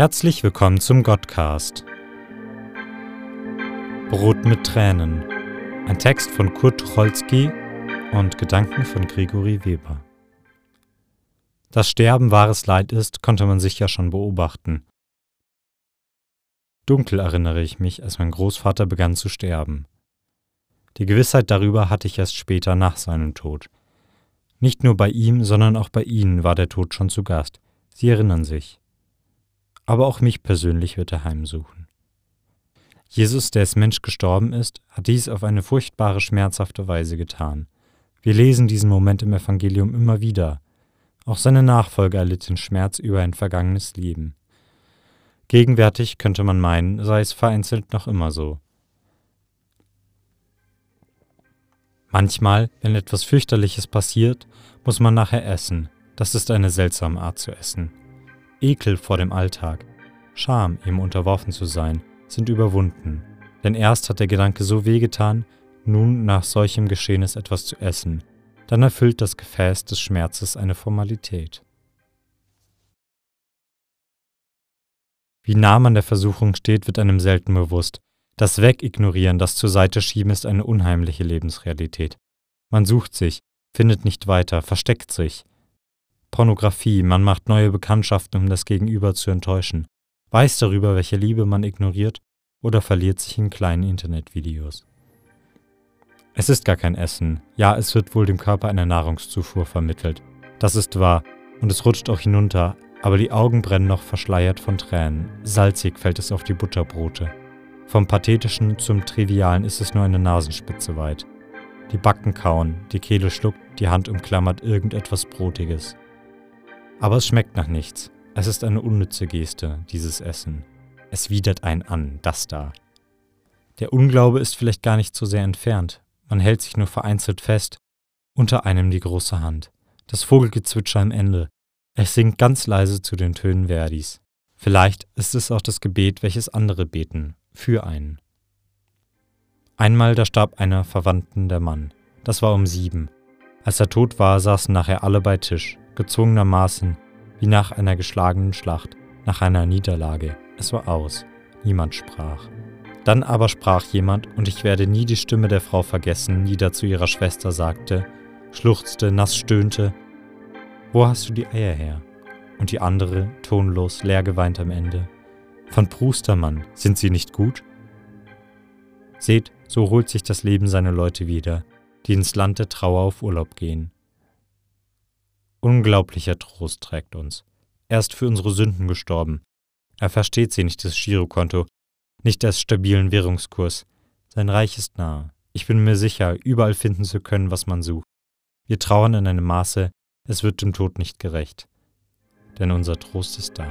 Herzlich willkommen zum Godcast. Brot mit Tränen. Ein Text von Kurt Tucholsky und Gedanken von Grigori Weber. Dass Sterben wahres Leid ist, konnte man sich ja schon beobachten. Dunkel erinnere ich mich, als mein Großvater begann zu sterben. Die Gewissheit darüber hatte ich erst später nach seinem Tod. Nicht nur bei ihm, sondern auch bei Ihnen war der Tod schon zu Gast. Sie erinnern sich aber auch mich persönlich wird er heimsuchen. Jesus, der als Mensch gestorben ist, hat dies auf eine furchtbare, schmerzhafte Weise getan. Wir lesen diesen Moment im Evangelium immer wieder. Auch seine Nachfolger erlitten Schmerz über ein vergangenes Leben. Gegenwärtig könnte man meinen, sei es vereinzelt noch immer so. Manchmal, wenn etwas fürchterliches passiert, muss man nachher essen. Das ist eine seltsame Art zu essen. Ekel vor dem Alltag, Scham, ihm unterworfen zu sein, sind überwunden. Denn erst hat der Gedanke so wehgetan, nun nach solchem Geschehnis etwas zu essen, dann erfüllt das Gefäß des Schmerzes eine Formalität. Wie nah man der Versuchung steht, wird einem selten bewusst. Das Wegignorieren, das zur Seite schieben, ist eine unheimliche Lebensrealität. Man sucht sich, findet nicht weiter, versteckt sich. Pornografie, man macht neue Bekanntschaften, um das Gegenüber zu enttäuschen, weiß darüber, welche Liebe man ignoriert oder verliert sich in kleinen Internetvideos. Es ist gar kein Essen, ja, es wird wohl dem Körper eine Nahrungszufuhr vermittelt. Das ist wahr, und es rutscht auch hinunter, aber die Augen brennen noch verschleiert von Tränen. Salzig fällt es auf die Butterbrote. Vom Pathetischen zum Trivialen ist es nur eine Nasenspitze weit. Die Backen kauen, die Kehle schluckt, die Hand umklammert irgendetwas Brotiges. Aber es schmeckt nach nichts. Es ist eine unnütze Geste, dieses Essen. Es widert einen an, das da. Der Unglaube ist vielleicht gar nicht so sehr entfernt. Man hält sich nur vereinzelt fest. Unter einem die große Hand. Das Vogelgezwitscher am Ende. Es singt ganz leise zu den Tönen Verdis. Vielleicht ist es auch das Gebet, welches andere beten, für einen. Einmal da starb einer Verwandten der Mann. Das war um sieben. Als er tot war, saßen nachher alle bei Tisch, gezwungenermaßen, wie nach einer geschlagenen Schlacht, nach einer Niederlage. Es war aus. Niemand sprach. Dann aber sprach jemand, und ich werde nie die Stimme der Frau vergessen, die da zu ihrer Schwester sagte, schluchzte, nass stöhnte, Wo hast du die Eier her? Und die andere, tonlos, leer geweint am Ende, Von Prustermann, sind sie nicht gut? Seht, so holt sich das Leben seine Leute wieder, die ins Land der Trauer auf Urlaub gehen. Unglaublicher Trost trägt uns. Er ist für unsere Sünden gestorben. Er versteht sie nicht das Girokonto, nicht das stabilen Währungskurs. Sein Reich ist nahe. Ich bin mir sicher, überall finden zu können, was man sucht. Wir trauern in einem Maße, es wird dem Tod nicht gerecht. Denn unser Trost ist da.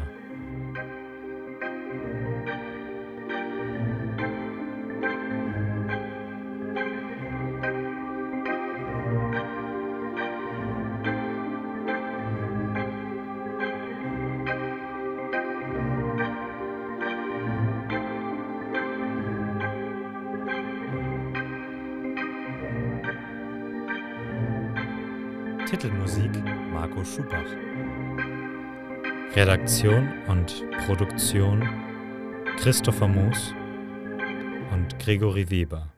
Titelmusik Marco Schubach. Redaktion und Produktion Christopher Moos und Gregory Weber.